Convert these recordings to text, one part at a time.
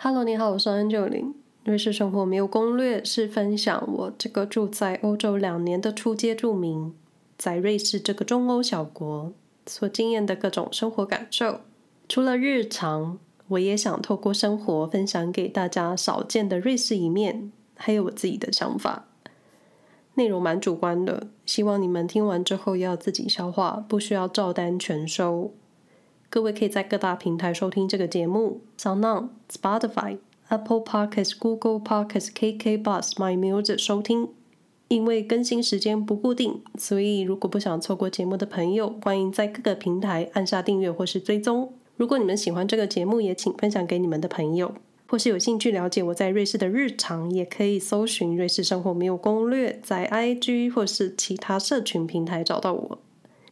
Hello，你好，我是 an 九零。瑞士生活没有攻略，是分享我这个住在欧洲两年的初阶住民，在瑞士这个中欧小国所经验的各种生活感受。除了日常，我也想透过生活分享给大家少见的瑞士一面，还有我自己的想法。内容蛮主观的，希望你们听完之后要自己消化，不需要照单全收。各位可以在各大平台收听这个节目，SoundOn、Spotify、Apple Podcasts、Google Podcasts、KK Bus、My Music 收听。因为更新时间不固定，所以如果不想错过节目的朋友，欢迎在各个平台按下订阅或是追踪。如果你们喜欢这个节目，也请分享给你们的朋友，或是有兴趣了解我在瑞士的日常，也可以搜寻“瑞士生活没有攻略”，在 IG 或是其他社群平台找到我。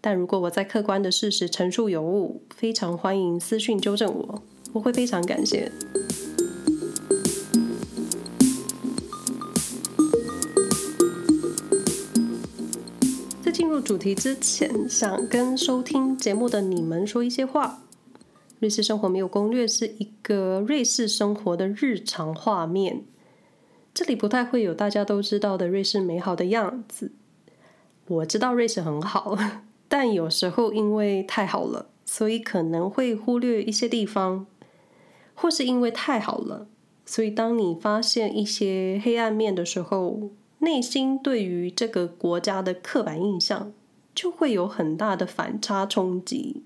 但如果我在客观的事实陈述有误，非常欢迎私讯纠正我，我会非常感谢。在进入主题之前，想跟收听节目的你们说一些话。瑞士生活没有攻略是一个瑞士生活的日常画面，这里不太会有大家都知道的瑞士美好的样子。我知道瑞士很好。但有时候因为太好了，所以可能会忽略一些地方，或是因为太好了，所以当你发现一些黑暗面的时候，内心对于这个国家的刻板印象就会有很大的反差冲击。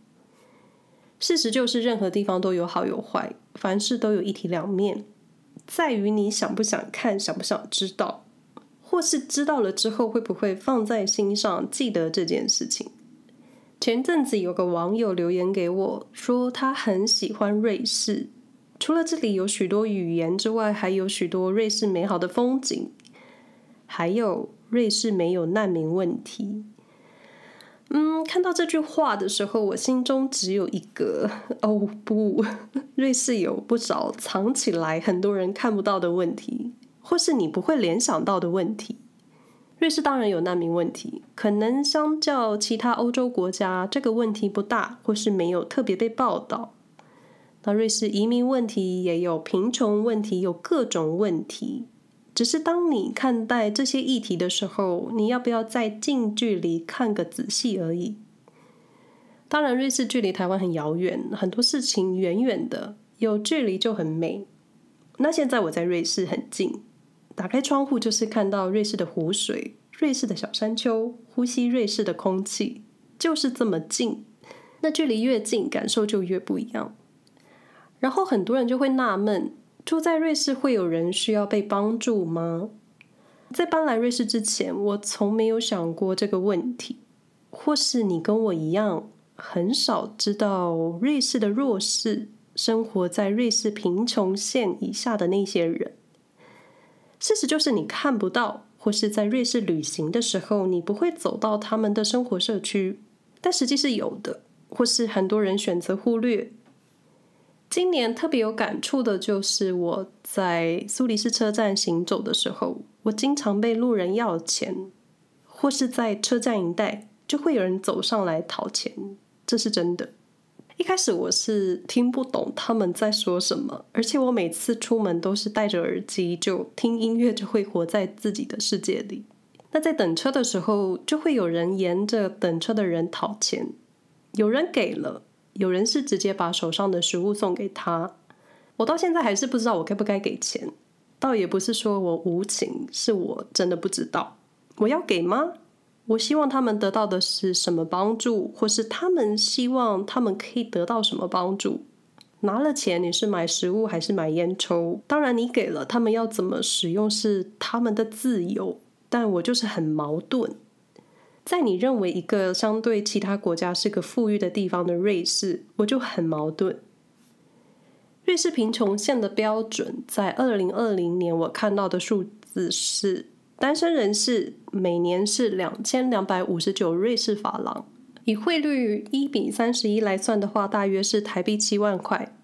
事实就是，任何地方都有好有坏，凡事都有一体两面，在于你想不想看，想不想知道，或是知道了之后会不会放在心上，记得这件事情。前阵子有个网友留言给我，说他很喜欢瑞士，除了这里有许多语言之外，还有许多瑞士美好的风景，还有瑞士没有难民问题。嗯，看到这句话的时候，我心中只有一个 哦不，瑞士有不少藏起来很多人看不到的问题，或是你不会联想到的问题。瑞士当然有难民问题，可能相较其他欧洲国家，这个问题不大，或是没有特别被报道。那瑞士移民问题也有贫穷问题，有各种问题。只是当你看待这些议题的时候，你要不要再近距离看个仔细而已。当然，瑞士距离台湾很遥远，很多事情远远的，有距离就很美。那现在我在瑞士很近。打开窗户就是看到瑞士的湖水、瑞士的小山丘，呼吸瑞士的空气，就是这么近。那距离越近，感受就越不一样。然后很多人就会纳闷：住在瑞士会有人需要被帮助吗？在搬来瑞士之前，我从没有想过这个问题。或是你跟我一样，很少知道瑞士的弱势，生活在瑞士贫穷线以下的那些人。事实就是你看不到，或是在瑞士旅行的时候，你不会走到他们的生活社区，但实际是有的，或是很多人选择忽略。今年特别有感触的就是我在苏黎世车站行走的时候，我经常被路人要钱，或是在车站一带就会有人走上来讨钱，这是真的。一开始我是听不懂他们在说什么，而且我每次出门都是戴着耳机，就听音乐，就会活在自己的世界里。那在等车的时候，就会有人沿着等车的人讨钱，有人给了，有人是直接把手上的食物送给他。我到现在还是不知道我该不该给钱，倒也不是说我无情，是我真的不知道我要给吗？我希望他们得到的是什么帮助，或是他们希望他们可以得到什么帮助？拿了钱，你是买食物还是买烟抽？当然，你给了他们要怎么使用是他们的自由，但我就是很矛盾。在你认为一个相对其他国家是个富裕的地方的瑞士，我就很矛盾。瑞士贫穷线的标准，在二零二零年我看到的数字是。单身人士每年是两千两百五十九瑞士法郎，以汇率一比三十一来算的话，大约是台币七万块。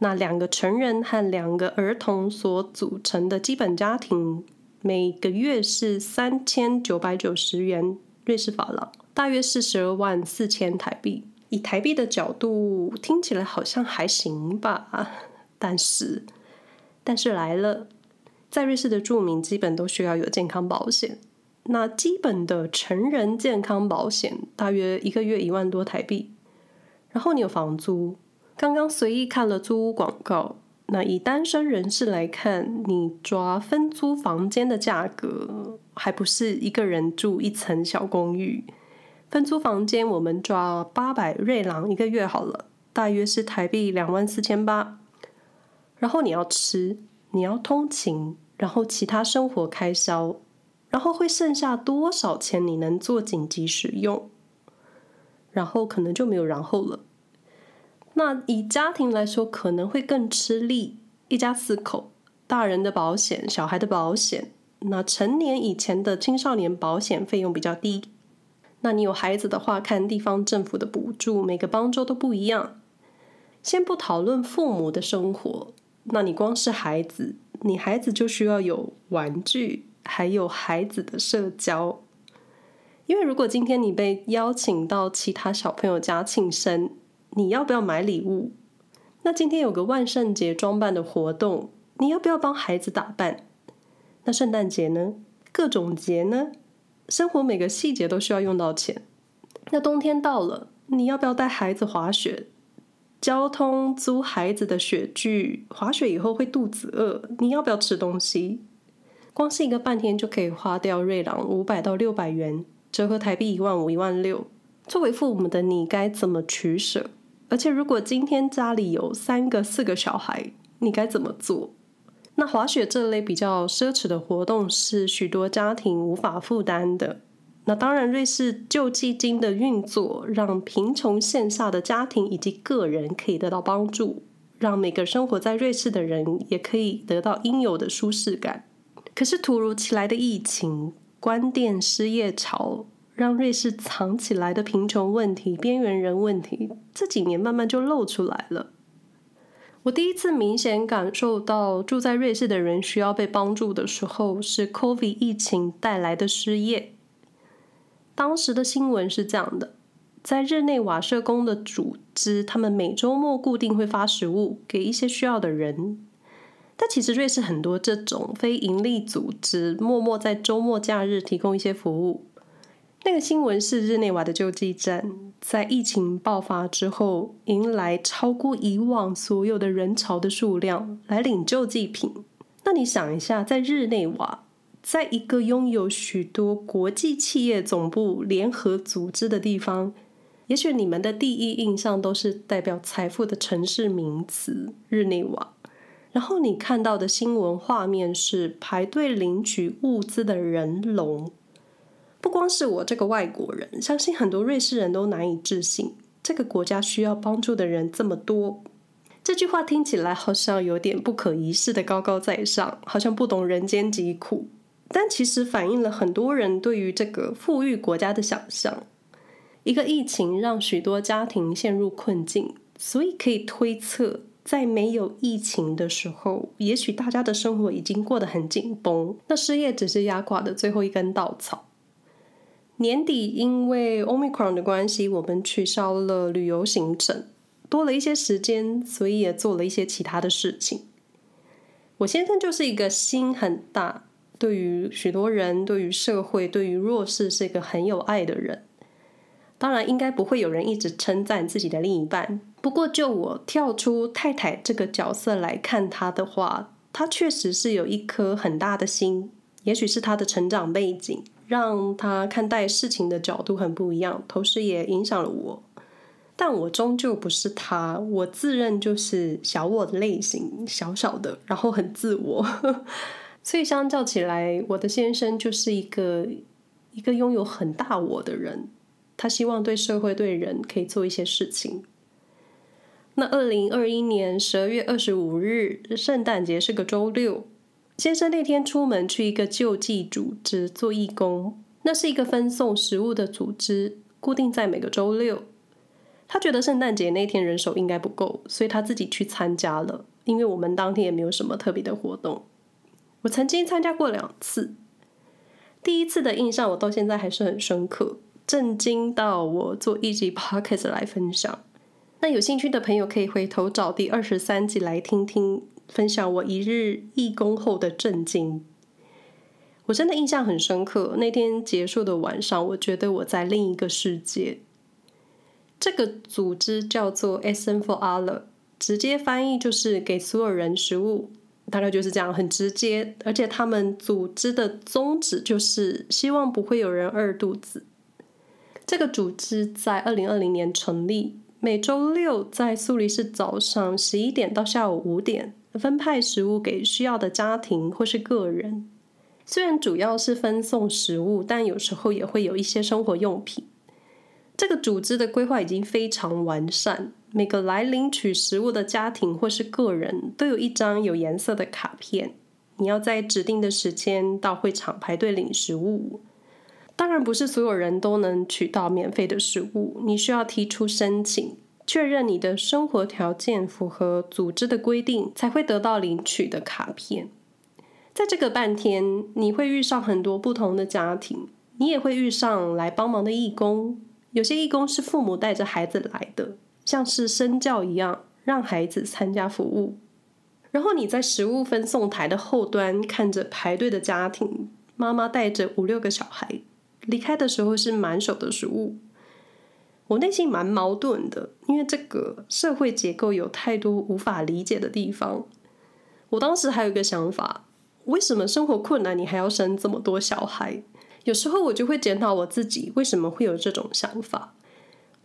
那两个成人和两个儿童所组成的基本家庭，每个月是三千九百九十元瑞士法郎，大约是十二万四千台币。以台币的角度听起来好像还行吧，但是但是来了，在瑞士的住民基本都需要有健康保险。那基本的成人健康保险大约一个月一万多台币，然后你有房租。刚刚随意看了租屋广告，那以单身人士来看，你抓分租房间的价格，还不是一个人住一层小公寓。分租房间我们抓八百瑞郎一个月好了，大约是台币两万四千八。然后你要吃，你要通勤，然后其他生活开销，然后会剩下多少钱你能做紧急使用？然后可能就没有然后了。那以家庭来说，可能会更吃力。一家四口，大人的保险，小孩的保险，那成年以前的青少年保险费用比较低。那你有孩子的话，看地方政府的补助，每个邦州都不一样。先不讨论父母的生活。那你光是孩子，你孩子就需要有玩具，还有孩子的社交。因为如果今天你被邀请到其他小朋友家庆生，你要不要买礼物？那今天有个万圣节装扮的活动，你要不要帮孩子打扮？那圣诞节呢？各种节呢？生活每个细节都需要用到钱。那冬天到了，你要不要带孩子滑雪？交通、租孩子的雪具、滑雪以后会肚子饿，你要不要吃东西？光是一个半天就可以花掉瑞郎五百到六百元，折合台币一万五、一万六。作为父母的你该怎么取舍？而且如果今天家里有三个、四个小孩，你该怎么做？那滑雪这类比较奢侈的活动是许多家庭无法负担的。那当然，瑞士救济金的运作让贫穷线下的家庭以及个人可以得到帮助，让每个生活在瑞士的人也可以得到应有的舒适感。可是突如其来的疫情、关店、失业潮，让瑞士藏起来的贫穷问题、边缘人问题，这几年慢慢就露出来了。我第一次明显感受到住在瑞士的人需要被帮助的时候，是 COVID 疫情带来的失业。当时的新闻是这样的：在日内瓦社工的组织，他们每周末固定会发食物给一些需要的人。但其实瑞士很多这种非营利组织，默默在周末假日提供一些服务。那个新闻是日内瓦的救济站在疫情爆发之后，迎来超过以往所有的人潮的数量来领救济品。那你想一下，在日内瓦。在一个拥有许多国际企业总部联合组织的地方，也许你们的第一印象都是代表财富的城市名词——日内瓦。然后你看到的新闻画面是排队领取物资的人龙。不光是我这个外国人，相信很多瑞士人都难以置信，这个国家需要帮助的人这么多。这句话听起来好像有点不可一世的高高在上，好像不懂人间疾苦。但其实反映了很多人对于这个富裕国家的想象。一个疫情让许多家庭陷入困境，所以可以推测，在没有疫情的时候，也许大家的生活已经过得很紧绷，那失业只是压垮的最后一根稻草。年底因为 Omicron 的关系，我们取消了旅游行程，多了一些时间，所以也做了一些其他的事情。我先生就是一个心很大。对于许多人，对于社会，对于弱势，是一个很有爱的人。当然，应该不会有人一直称赞自己的另一半。不过，就我跳出太太这个角色来看他的话，他确实是有一颗很大的心。也许是他的成长背景，让他看待事情的角度很不一样，同时也影响了我。但我终究不是他，我自认就是小我的类型，小小的，然后很自我。所以相较起来，我的先生就是一个一个拥有很大我的人。他希望对社会、对人可以做一些事情。那二零二一年十二月二十五日，圣诞节是个周六，先生那天出门去一个救济组织做义工。那是一个分送食物的组织，固定在每个周六。他觉得圣诞节那天人手应该不够，所以他自己去参加了。因为我们当天也没有什么特别的活动。我曾经参加过两次，第一次的印象我到现在还是很深刻，震惊到我做一集 podcast 来分享。那有兴趣的朋友可以回头找第二十三集来听听，分享我一日义工后的震惊。我真的印象很深刻，那天结束的晚上，我觉得我在另一个世界。这个组织叫做 Essen for All，直接翻译就是给所有人食物，大概就是这样，很直接。而且他们组织的宗旨就是希望不会有人饿肚子。这个组织在二零二零年成立，每周六在苏黎世早上十一点到下午五点分派食物给需要的家庭或是个人。虽然主要是分送食物，但有时候也会有一些生活用品。这个组织的规划已经非常完善，每个来领取食物的家庭或是个人都有一张有颜色的卡片。你要在指定的时间到会场排队领食物。当然，不是所有人都能取到免费的食物，你需要提出申请，确认你的生活条件符合组织的规定，才会得到领取的卡片。在这个半天，你会遇上很多不同的家庭，你也会遇上来帮忙的义工。有些义工是父母带着孩子来的，像是身教一样，让孩子参加服务。然后你在食物分送台的后端看着排队的家庭，妈妈带着五六个小孩离开的时候是满手的食物。我内心蛮矛盾的，因为这个社会结构有太多无法理解的地方。我当时还有一个想法。为什么生活困难，你还要生这么多小孩？有时候我就会检讨我自己，为什么会有这种想法？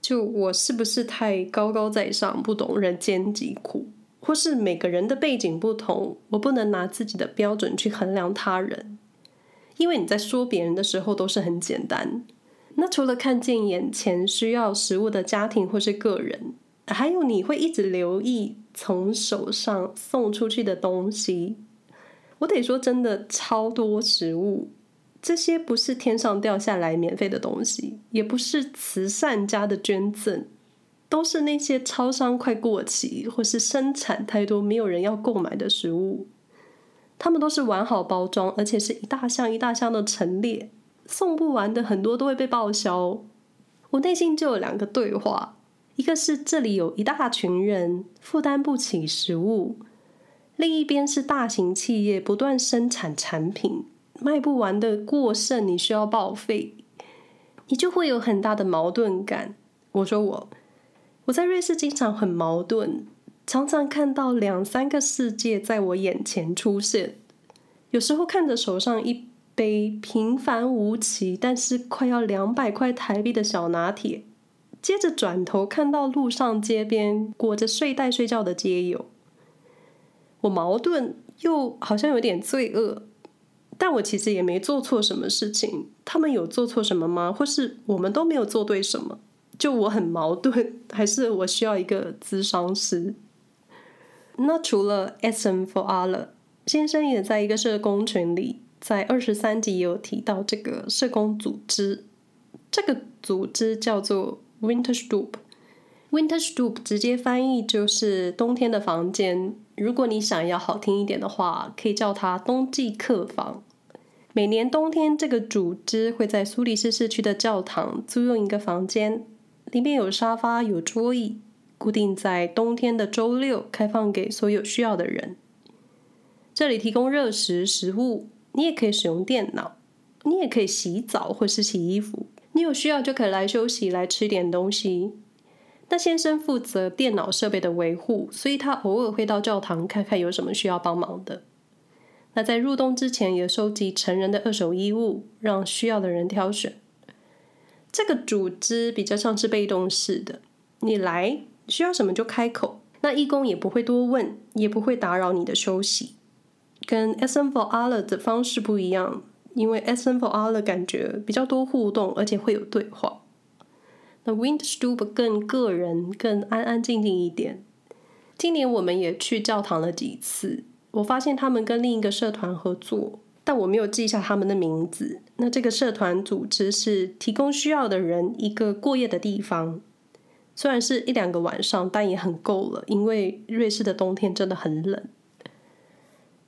就我是不是太高高在上，不懂人间疾苦，或是每个人的背景不同，我不能拿自己的标准去衡量他人？因为你在说别人的时候都是很简单，那除了看见眼前需要食物的家庭或是个人，还有你会一直留意从手上送出去的东西。我得说，真的超多食物，这些不是天上掉下来免费的东西，也不是慈善家的捐赠，都是那些超商快过期或是生产太多没有人要购买的食物。他们都是完好包装，而且是一大箱一大箱的陈列，送不完的很多都会被报销。我内心就有两个对话，一个是这里有一大群人负担不起食物。另一边是大型企业不断生产产品，卖不完的过剩，你需要报废，你就会有很大的矛盾感。我说我，我在瑞士经常很矛盾，常常看到两三个世界在我眼前出现。有时候看着手上一杯平凡无奇，但是快要两百块台币的小拿铁，接着转头看到路上街边裹着睡袋睡觉的街友。我矛盾又好像有点罪恶，但我其实也没做错什么事情。他们有做错什么吗？或是我们都没有做对什么？就我很矛盾，还是我需要一个咨商师？那除了 Essen für alle 先生也在一个社工群里，在二十三集有提到这个社工组织。这个组织叫做 Winter Stoop，Winter Stoop 直接翻译就是冬天的房间。如果你想要好听一点的话，可以叫它冬季客房。每年冬天，这个组织会在苏黎世市区的教堂租用一个房间，里面有沙发、有桌椅，固定在冬天的周六开放给所有需要的人。这里提供热食、食物，你也可以使用电脑，你也可以洗澡或是洗衣服。你有需要就可以来休息，来吃点东西。那先生负责电脑设备的维护，所以他偶尔会到教堂看看有什么需要帮忙的。那在入冬之前，也收集成人的二手衣物，让需要的人挑选。这个组织比较像是被动式的，你来需要什么就开口，那义工也不会多问，也不会打扰你的休息。跟 Essen für alle 的方式不一样，因为 Essen für alle 感觉比较多互动，而且会有对话。那 Winterstube 更个人，更安安静静一点。今年我们也去教堂了几次，我发现他们跟另一个社团合作，但我没有记下他们的名字。那这个社团组织是提供需要的人一个过夜的地方，虽然是一两个晚上，但也很够了，因为瑞士的冬天真的很冷。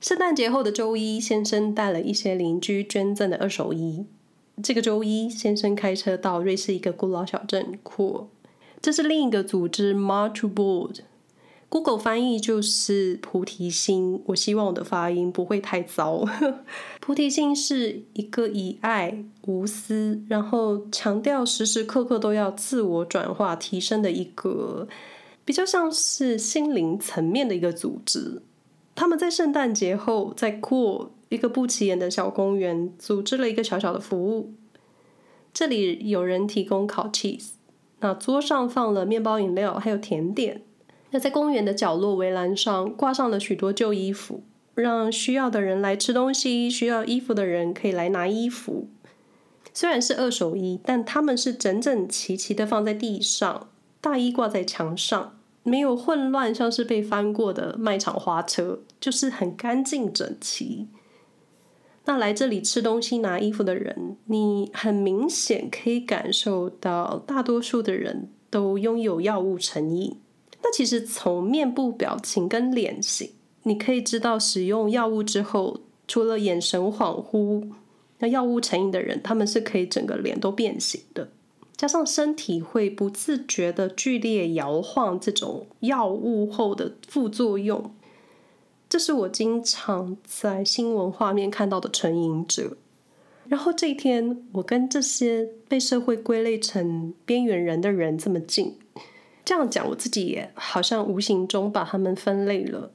圣诞节后的周一，先生带了一些邻居捐赠的二手衣。这个周一，先生开车到瑞士一个古老小镇扩，这是另一个组织 March Board。Google 翻译就是菩提心。我希望我的发音不会太糟。菩提心是一个以爱无私，然后强调时时刻刻都要自我转化提升的一个，比较像是心灵层面的一个组织。他们在圣诞节后，在过一个不起眼的小公园，组织了一个小小的服务。这里有人提供烤 cheese，那桌上放了面包、饮料，还有甜点。那在公园的角落围栏上挂上了许多旧衣服，让需要的人来吃东西，需要衣服的人可以来拿衣服。虽然是二手衣，但他们是整整齐齐的放在地上，大衣挂在墙上，没有混乱，像是被翻过的卖场花车，就是很干净整齐。那来这里吃东西、拿衣服的人，你很明显可以感受到，大多数的人都拥有药物成瘾。那其实从面部表情跟脸型，你可以知道，使用药物之后，除了眼神恍惚，那药物成瘾的人，他们是可以整个脸都变形的，加上身体会不自觉的剧烈摇晃，这种药物后的副作用。这是我经常在新闻画面看到的成瘾者。然后这一天，我跟这些被社会归类成边缘人的人这么近，这样讲，我自己也好像无形中把他们分类了。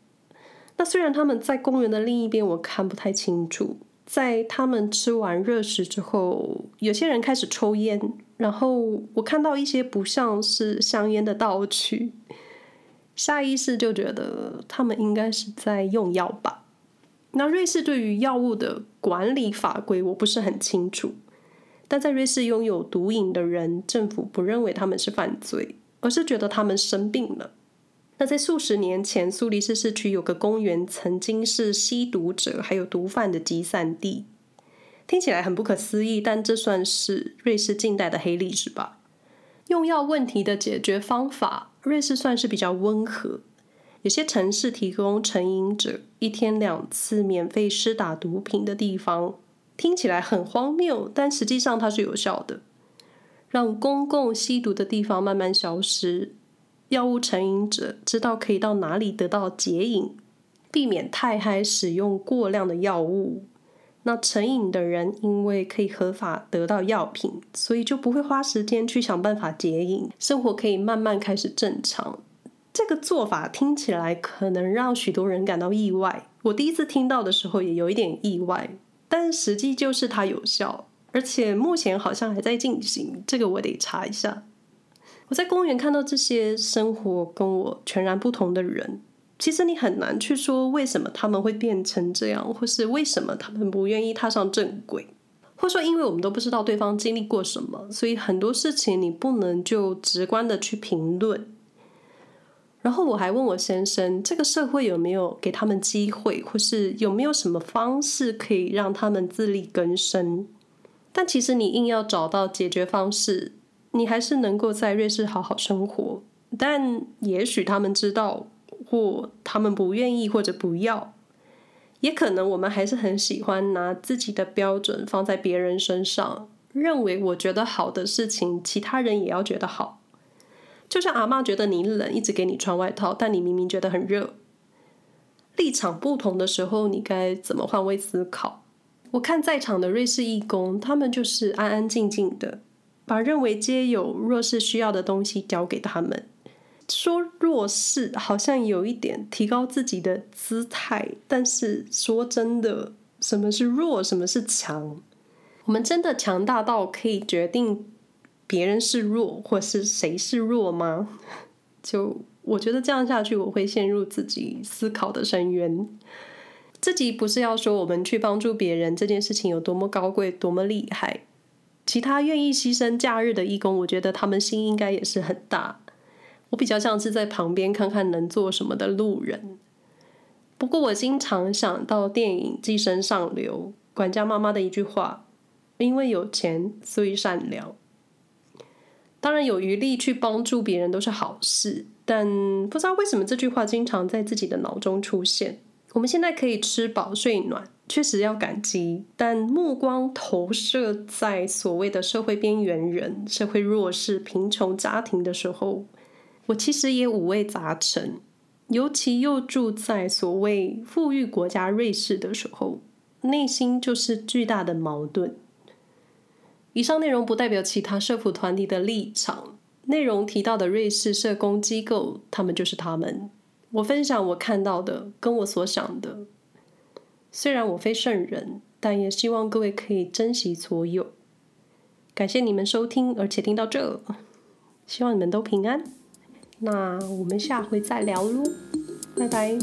那虽然他们在公园的另一边，我看不太清楚。在他们吃完热食之后，有些人开始抽烟，然后我看到一些不像是香烟的道具。下意识就觉得他们应该是在用药吧。那瑞士对于药物的管理法规我不是很清楚，但在瑞士拥有毒瘾的人，政府不认为他们是犯罪，而是觉得他们生病了。那在数十年前，苏黎世市区有个公园，曾经是吸毒者还有毒贩的集散地。听起来很不可思议，但这算是瑞士近代的黑历史吧。用药问题的解决方法，瑞士算是比较温和。有些城市提供成瘾者一天两次免费施打毒品的地方，听起来很荒谬，但实际上它是有效的，让公共吸毒的地方慢慢消失。药物成瘾者知道可以到哪里得到解瘾，避免太嗨使用过量的药物。那成瘾的人因为可以合法得到药品，所以就不会花时间去想办法解瘾，生活可以慢慢开始正常。这个做法听起来可能让许多人感到意外。我第一次听到的时候也有一点意外，但实际就是它有效，而且目前好像还在进行。这个我得查一下。我在公园看到这些生活跟我全然不同的人。其实你很难去说为什么他们会变成这样，或是为什么他们不愿意踏上正轨，或说因为我们都不知道对方经历过什么，所以很多事情你不能就直观的去评论。然后我还问我先生，这个社会有没有给他们机会，或是有没有什么方式可以让他们自力更生？但其实你硬要找到解决方式，你还是能够在瑞士好好生活。但也许他们知道。或他们不愿意，或者不要，也可能我们还是很喜欢拿自己的标准放在别人身上，认为我觉得好的事情，其他人也要觉得好。就像阿嬷觉得你冷，一直给你穿外套，但你明明觉得很热。立场不同的时候，你该怎么换位思考？我看在场的瑞士义工，他们就是安安静静的，把认为皆有弱势需要的东西交给他们。说弱势好像有一点提高自己的姿态，但是说真的，什么是弱，什么是强？我们真的强大到可以决定别人是弱，或是谁是弱吗？就我觉得这样下去，我会陷入自己思考的深渊。自己不是要说我们去帮助别人这件事情有多么高贵、多么厉害。其他愿意牺牲假日的义工，我觉得他们心应该也是很大。我比较像是在旁边看看能做什么的路人。不过我经常想到电影《寄生上流》管家妈妈的一句话：“因为有钱，所以善良。”当然有余力去帮助别人都是好事，但不知道为什么这句话经常在自己的脑中出现。我们现在可以吃饱睡暖，确实要感激，但目光投射在所谓的社会边缘人、社会弱势、贫穷家庭的时候。我其实也五味杂陈，尤其又住在所谓富裕国家瑞士的时候，内心就是巨大的矛盾。以上内容不代表其他社福团体的立场，内容提到的瑞士社工机构，他们就是他们。我分享我看到的，跟我所想的。虽然我非圣人，但也希望各位可以珍惜所有。感谢你们收听，而且听到这，希望你们都平安。那我们下回再聊喽，拜拜。